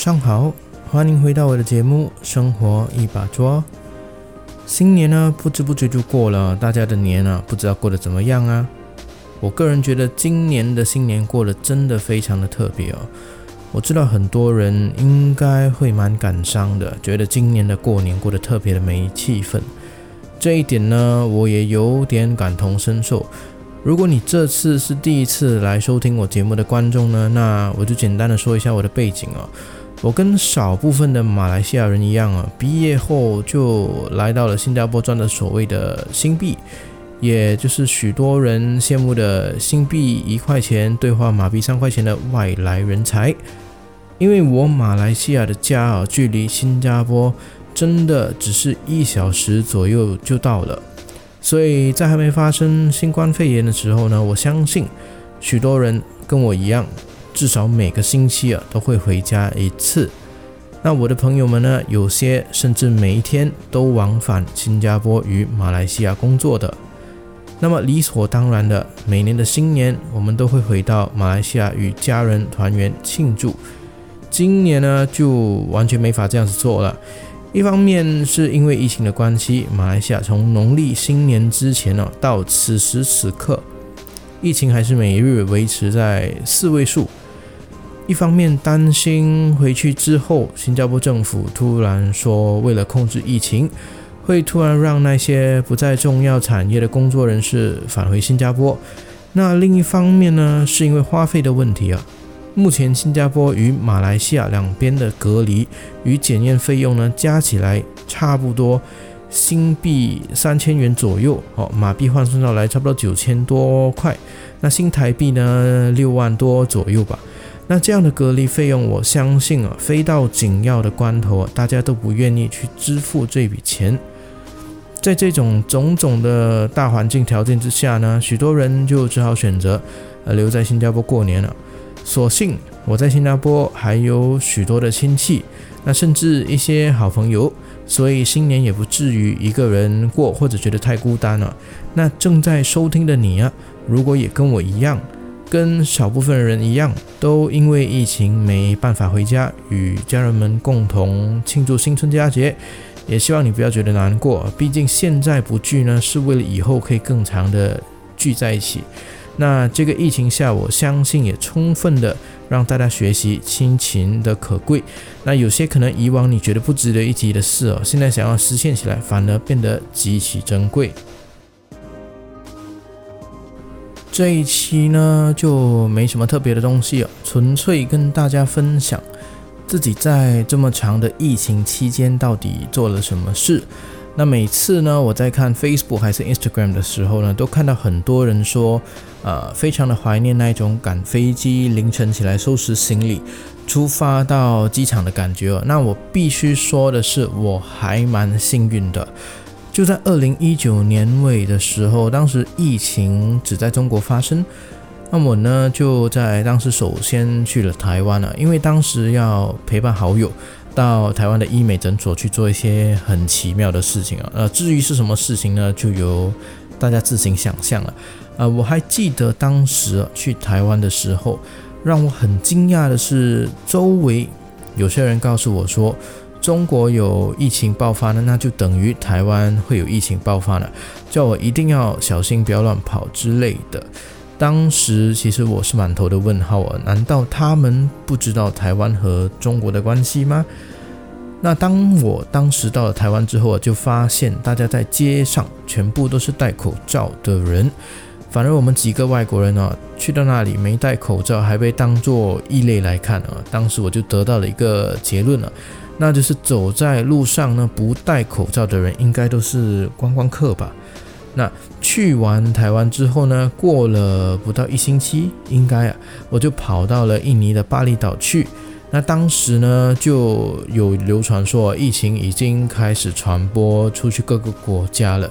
晚上好，欢迎回到我的节目《生活一把抓》。新年呢，不知不觉就过了，大家的年啊，不知道过得怎么样啊？我个人觉得今年的新年过得真的非常的特别哦。我知道很多人应该会蛮感伤的，觉得今年的过年过得特别的没气氛。这一点呢，我也有点感同身受。如果你这次是第一次来收听我节目的观众呢，那我就简单的说一下我的背景哦。我跟少部分的马来西亚人一样啊，毕业后就来到了新加坡赚的所谓的新币，也就是许多人羡慕的新币一块钱兑换马币三块钱的外来人才。因为我马来西亚的家啊，距离新加坡真的只是一小时左右就到了。所以在还没发生新冠肺炎的时候呢，我相信许多人跟我一样，至少每个星期啊都会回家一次。那我的朋友们呢，有些甚至每一天都往返新加坡与马来西亚工作的。那么理所当然的，每年的新年我们都会回到马来西亚与家人团圆庆祝。今年呢，就完全没法这样子做了。一方面是因为疫情的关系，马来西亚从农历新年之前呢到此时此刻，疫情还是每日维持在四位数。一方面担心回去之后，新加坡政府突然说为了控制疫情，会突然让那些不在重要产业的工作人士返回新加坡。那另一方面呢，是因为花费的问题啊。目前新加坡与马来西亚两边的隔离与检验费用呢，加起来差不多新币三千元左右，哦，马币换算到来差不多九千多块，那新台币呢六万多左右吧。那这样的隔离费用，我相信啊，飞到紧要的关头，大家都不愿意去支付这笔钱。在这种种种的大环境条件之下呢，许多人就只好选择呃留在新加坡过年了。所幸我在新加坡还有许多的亲戚，那甚至一些好朋友，所以新年也不至于一个人过或者觉得太孤单了。那正在收听的你啊，如果也跟我一样，跟少部分人一样，都因为疫情没办法回家与家人们共同庆祝新春佳节，也希望你不要觉得难过，毕竟现在不聚呢，是为了以后可以更长的聚在一起。那这个疫情下，我相信也充分的让大家学习亲情的可贵。那有些可能以往你觉得不值得一提的事哦，现在想要实现起来，反而变得极其珍贵。这一期呢，就没什么特别的东西了，纯粹跟大家分享自己在这么长的疫情期间到底做了什么事。那每次呢，我在看 Facebook 还是 Instagram 的时候呢，都看到很多人说，呃，非常的怀念那一种赶飞机、凌晨起来收拾行李、出发到机场的感觉。那我必须说的是，我还蛮幸运的。就在二零一九年尾的时候，当时疫情只在中国发生，那我呢就在当时首先去了台湾了，因为当时要陪伴好友。到台湾的医美诊所去做一些很奇妙的事情啊，呃，至于是什么事情呢，就由大家自行想象了。呃，我还记得当时去台湾的时候，让我很惊讶的是，周围有些人告诉我说，中国有疫情爆发呢，那就等于台湾会有疫情爆发了，叫我一定要小心，不要乱跑之类的。当时其实我是满头的问号啊，难道他们不知道台湾和中国的关系吗？那当我当时到了台湾之后啊，就发现大家在街上全部都是戴口罩的人，反而我们几个外国人呢，去到那里没戴口罩，还被当作异类来看啊。当时我就得到了一个结论了，那就是走在路上呢不戴口罩的人，应该都是观光客吧。那去完台湾之后呢？过了不到一星期，应该啊，我就跑到了印尼的巴厘岛去。那当时呢，就有流传说疫情已经开始传播出去各个国家了。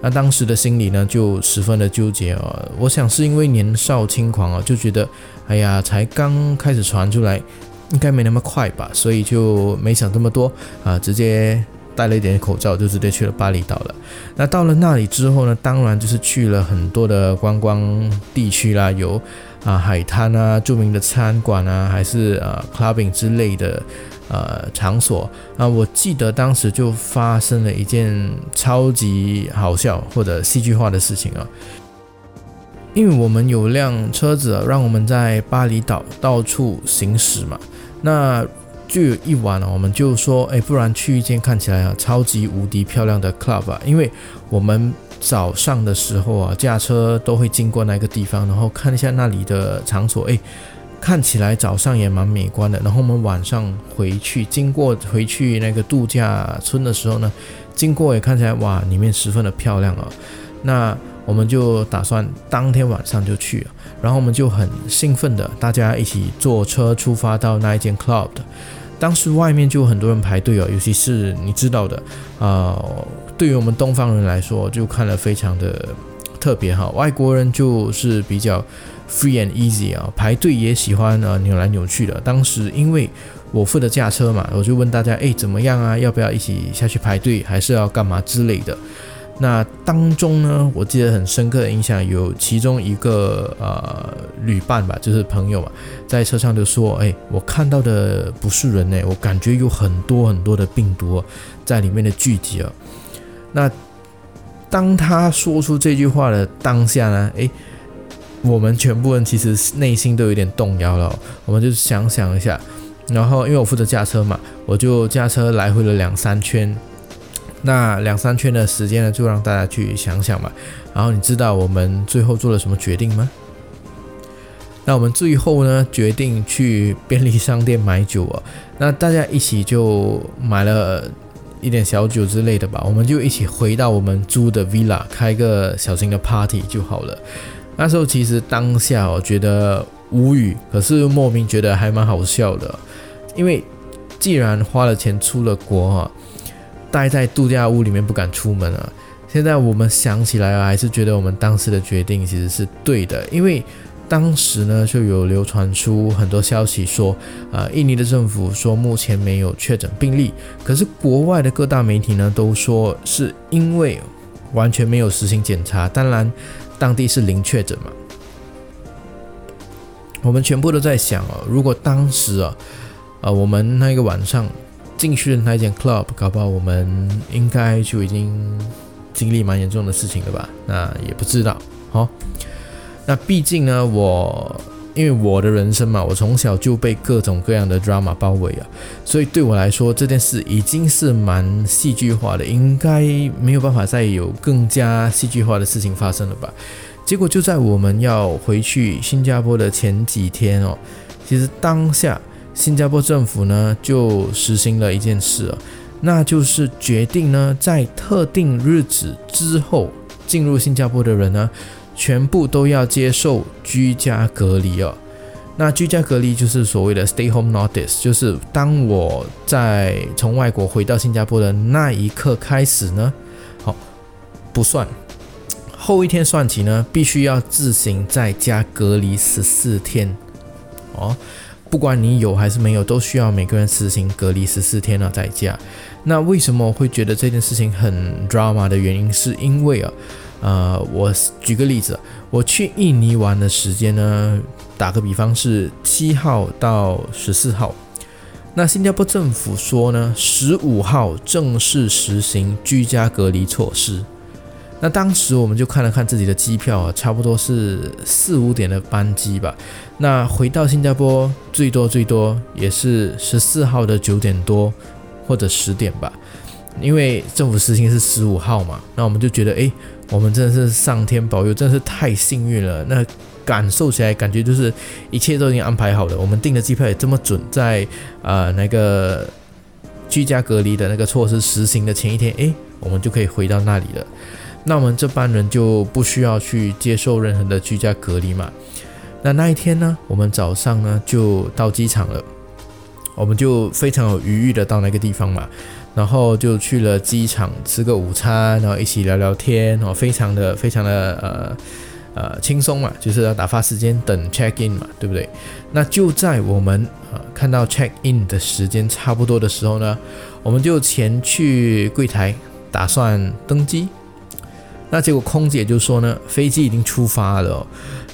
那当时的心里呢，就十分的纠结啊。我想是因为年少轻狂啊，就觉得，哎呀，才刚开始传出来，应该没那么快吧，所以就没想这么多啊，直接。戴了一点口罩，就直接去了巴厘岛了。那到了那里之后呢，当然就是去了很多的观光地区啦，有啊海滩啊、著名的餐馆啊，还是呃 clubbing 之类的呃场所啊。我记得当时就发生了一件超级好笑或者戏剧化的事情啊，因为我们有辆车子，让我们在巴厘岛到处行驶嘛，那。就有一晚了，我们就说，哎，不然去一间看起来啊超级无敌漂亮的 club 啊，因为我们早上的时候啊驾车都会经过那个地方，然后看一下那里的场所，哎，看起来早上也蛮美观的。然后我们晚上回去经过回去那个度假村的时候呢，经过也看起来哇，里面十分的漂亮啊。那我们就打算当天晚上就去，然后我们就很兴奋的大家一起坐车出发到那一间 club 的。当时外面就很多人排队哦，尤其是你知道的，啊，对于我们东方人来说，就看了非常的特别哈。外国人就是比较 free and easy 啊，排队也喜欢啊扭来扭去的。当时因为我负责驾车嘛，我就问大家，哎，怎么样啊？要不要一起下去排队，还是要干嘛之类的？那当中呢，我记得很深刻的印象有其中一个呃旅伴吧，就是朋友嘛，在车上就说：“哎，我看到的不是人哎，我感觉有很多很多的病毒在里面的聚集啊。”那当他说出这句话的当下呢，哎，我们全部人其实内心都有点动摇了。我们就想想一下，然后因为我负责驾车嘛，我就驾车来回了两三圈。那两三圈的时间呢，就让大家去想想吧。然后你知道我们最后做了什么决定吗？那我们最后呢，决定去便利商店买酒啊。那大家一起就买了一点小酒之类的吧。我们就一起回到我们租的 villa，开个小型的 party 就好了。那时候其实当下我觉得无语，可是莫名觉得还蛮好笑的，因为既然花了钱出了国啊。待在度假屋里面不敢出门啊！现在我们想起来啊，还是觉得我们当时的决定其实是对的，因为当时呢就有流传出很多消息说，啊，印尼的政府说目前没有确诊病例，可是国外的各大媒体呢都说是因为完全没有实行检查，当然当地是零确诊嘛。我们全部都在想哦，如果当时啊，啊，我们那个晚上。进去的那间 club，搞不好我们应该就已经经历蛮严重的事情了吧？那也不知道。好，那毕竟呢，我因为我的人生嘛，我从小就被各种各样的 drama 包围啊，所以对我来说这件事已经是蛮戏剧化的，应该没有办法再有更加戏剧化的事情发生了吧？结果就在我们要回去新加坡的前几天哦，其实当下。新加坡政府呢就实行了一件事，那就是决定呢在特定日子之后进入新加坡的人呢，全部都要接受居家隔离哦。那居家隔离就是所谓的 stay home notice，就是当我在从外国回到新加坡的那一刻开始呢，好不算，后一天算起呢，必须要自行在家隔离十四天哦。不管你有还是没有，都需要每个人实行隔离十四天呢，在家。那为什么我会觉得这件事情很 drama 的原因，是因为啊，呃，我举个例子，我去印尼玩的时间呢，打个比方是七号到十四号。那新加坡政府说呢，十五号正式实行居家隔离措施。那当时我们就看了看自己的机票啊，差不多是四五点的班机吧。那回到新加坡最多最多也是十四号的九点多或者十点吧。因为政府实行是十五号嘛，那我们就觉得，哎，我们真的是上天保佑，真是太幸运了。那感受起来感觉就是一切都已经安排好了，我们订的机票也这么准，在呃那个居家隔离的那个措施实行的前一天，哎，我们就可以回到那里了。那我们这班人就不需要去接受任何的居家隔离嘛？那那一天呢，我们早上呢就到机场了，我们就非常有余裕的到那个地方嘛，然后就去了机场吃个午餐，然后一起聊聊天，哦，非常的非常的呃呃轻松嘛，就是要打发时间等 check in 嘛，对不对？那就在我们啊看到 check in 的时间差不多的时候呢，我们就前去柜台打算登机。那结果空姐就说呢，飞机已经出发了。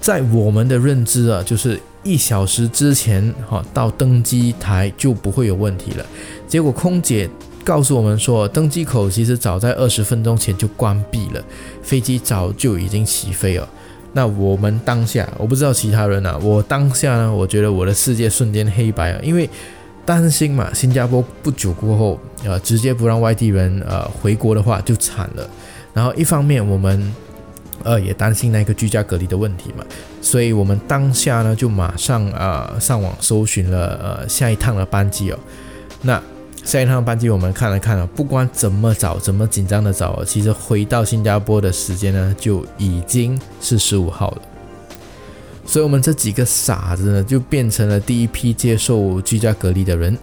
在我们的认知啊，就是一小时之前哈到登机台就不会有问题了。结果空姐告诉我们说，登机口其实早在二十分钟前就关闭了，飞机早就已经起飞了。那我们当下，我不知道其他人啊，我当下呢，我觉得我的世界瞬间黑白啊，因为担心嘛，新加坡不久过后，呃，直接不让外地人呃回国的话就惨了。然后一方面我们呃也担心那个居家隔离的问题嘛，所以我们当下呢就马上啊上网搜寻了呃下一趟的班机哦。那下一趟班机我们看了看啊，不管怎么找，怎么紧张的找，其实回到新加坡的时间呢就已经是十五号了。所以，我们这几个傻子呢，就变成了第一批接受居家隔离的人。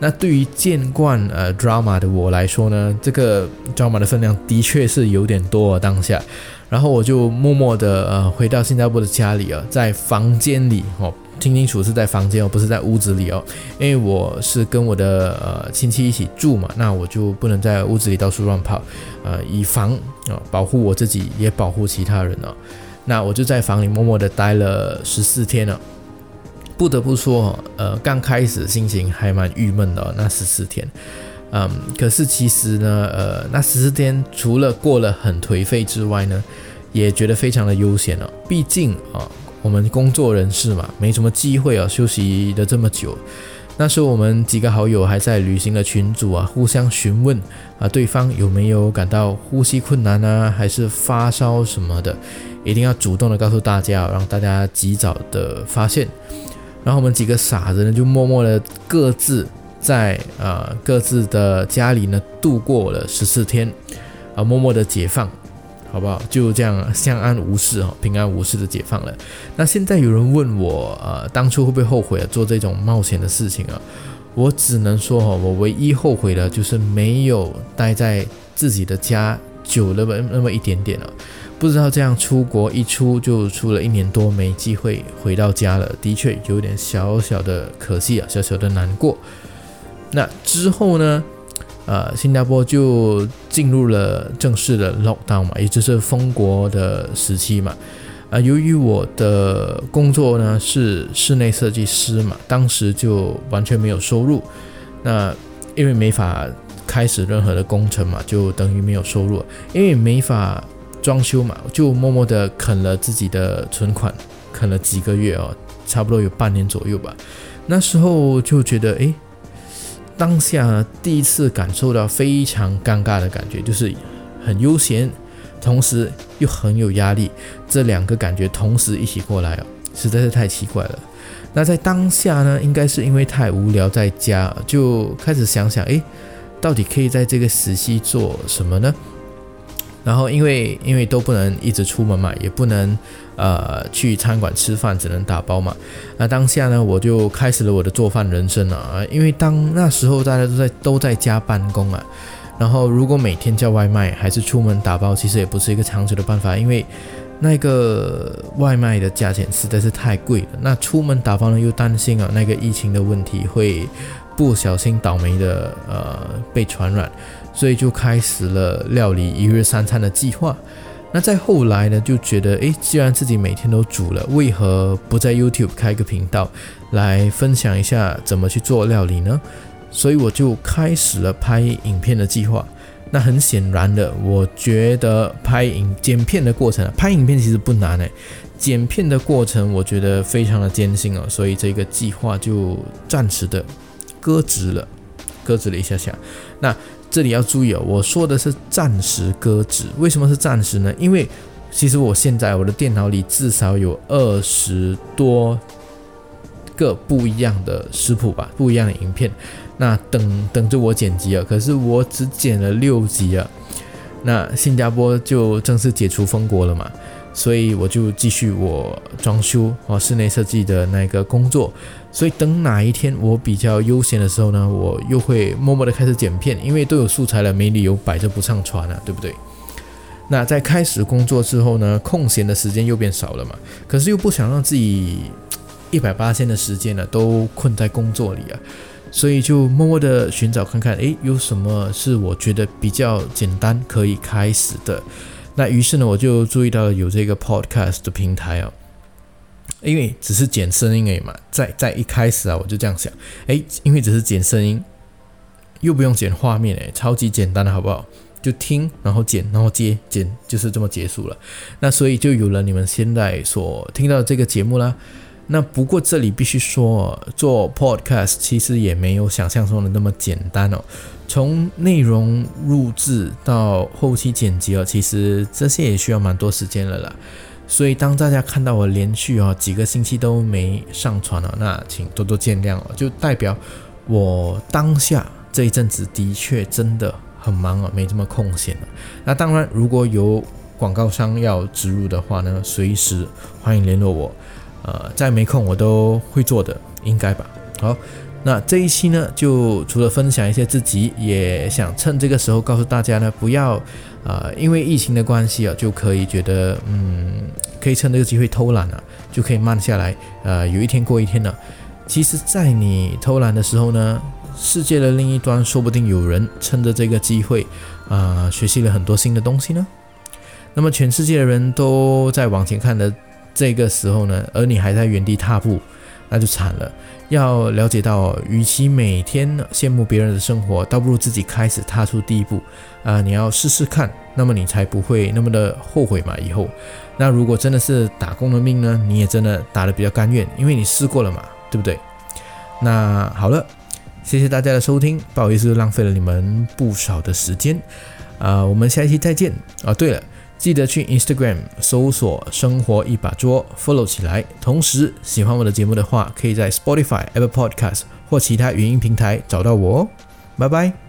那对于见惯呃 drama 的我来说呢，这个 drama 的分量的确是有点多啊。当下，然后我就默默的呃回到新加坡的家里啊，在房间里哦，听清楚是在房间哦，不是在屋子里哦，因为我是跟我的呃亲戚一起住嘛，那我就不能在屋子里到处乱跑，呃，以防啊保护我自己，也保护其他人哦。那我就在房里默默的待了十四天了，不得不说，呃，刚开始心情还蛮郁闷的那十四天，嗯，可是其实呢，呃，那十四天除了过了很颓废之外呢，也觉得非常的悠闲了。毕竟啊，我们工作人士嘛，没什么机会啊休息的这么久。那时候我们几个好友还在旅行的群组啊，互相询问啊，对方有没有感到呼吸困难啊，还是发烧什么的。一定要主动的告诉大家，让大家及早的发现。然后我们几个傻子呢，就默默的各自在啊各自的家里呢度过了十四天，啊默默的解放，好不好？就这样相安无事哦，平安无事的解放了。那现在有人问我，呃，当初会不会后悔做这种冒险的事情啊？我只能说哈，我唯一后悔的就是没有待在自己的家久那么那么一点点了。不知道这样出国一出就出了一年多没机会回到家了，的确有点小小的可惜啊，小小的难过。那之后呢？呃，新加坡就进入了正式的 lockdown 嘛，也就是封国的时期嘛。啊，由于我的工作呢是室内设计师嘛，当时就完全没有收入。那因为没法开始任何的工程嘛，就等于没有收入，因为没法。装修嘛，就默默的啃了自己的存款，啃了几个月哦，差不多有半年左右吧。那时候就觉得，哎，当下第一次感受到非常尴尬的感觉，就是很悠闲，同时又很有压力，这两个感觉同时一起过来哦，实在是太奇怪了。那在当下呢，应该是因为太无聊，在家就开始想想，哎，到底可以在这个时期做什么呢？然后因为因为都不能一直出门嘛，也不能呃去餐馆吃饭，只能打包嘛。那当下呢，我就开始了我的做饭人生了啊。因为当那时候大家都在都在家办公啊，然后如果每天叫外卖还是出门打包，其实也不是一个长久的办法，因为那个外卖的价钱实在是太贵了。那出门打包呢，又担心啊那个疫情的问题会不小心倒霉的呃被传染。所以就开始了料理一日三餐的计划。那再后来呢，就觉得，诶，既然自己每天都煮了，为何不在 YouTube 开个频道来分享一下怎么去做料理呢？所以我就开始了拍影片的计划。那很显然的，我觉得拍影剪片的过程，拍影片其实不难诶，剪片的过程我觉得非常的艰辛哦，所以这个计划就暂时的搁置了，搁置了一下下。那。这里要注意哦，我说的是暂时搁置。为什么是暂时呢？因为其实我现在我的电脑里至少有二十多个不一样的食谱吧，不一样的影片，那等等着我剪辑啊。可是我只剪了六集啊。那新加坡就正式解除封国了嘛。所以我就继续我装修哦室内设计的那个工作，所以等哪一天我比较悠闲的时候呢，我又会默默的开始剪片，因为都有素材了，没理由摆着不上传啊，对不对？那在开始工作之后呢，空闲的时间又变少了嘛，可是又不想让自己一百八天的时间呢都困在工作里啊，所以就默默的寻找看看，诶，有什么是我觉得比较简单可以开始的。那于是呢，我就注意到有这个 podcast 的平台哦。因为只是剪声音而已嘛，在在一开始啊，我就这样想，诶，因为只是剪声音，又不用剪画面，诶，超级简单的好不好？就听，然后剪，然后接剪，就是这么结束了。那所以就有了你们现在所听到的这个节目啦。那不过这里必须说，做 podcast 其实也没有想象中的那么简单哦。从内容录制到后期剪辑哦，其实这些也需要蛮多时间了啦。所以当大家看到我连续哦几个星期都没上传了，那请多多见谅哦。就代表我当下这一阵子的确真的。很忙啊，没这么空闲了。那当然，如果有广告商要植入的话呢，随时欢迎联络我。呃，再没空我都会做的，应该吧。好，那这一期呢，就除了分享一些自己，也想趁这个时候告诉大家呢，不要呃因为疫情的关系啊，就可以觉得嗯，可以趁这个机会偷懒了，就可以慢下来。呃，有一天过一天了。其实，在你偷懒的时候呢。世界的另一端，说不定有人趁着这个机会，啊，学习了很多新的东西呢。那么，全世界的人都在往前看的这个时候呢，而你还在原地踏步，那就惨了。要了解到，与其每天羡慕别人的生活，倒不如自己开始踏出第一步。啊，你要试试看，那么你才不会那么的后悔嘛。以后，那如果真的是打工的命呢，你也真的打得比较甘愿，因为你试过了嘛，对不对？那好了。谢谢大家的收听，不好意思浪费了你们不少的时间，啊，我们下一期再见啊！对了，记得去 Instagram 搜索“生活一把桌 ”，follow 起来。同时，喜欢我的节目的话，可以在 Spotify、Apple Podcast 或其他语音平台找到我哦。拜拜。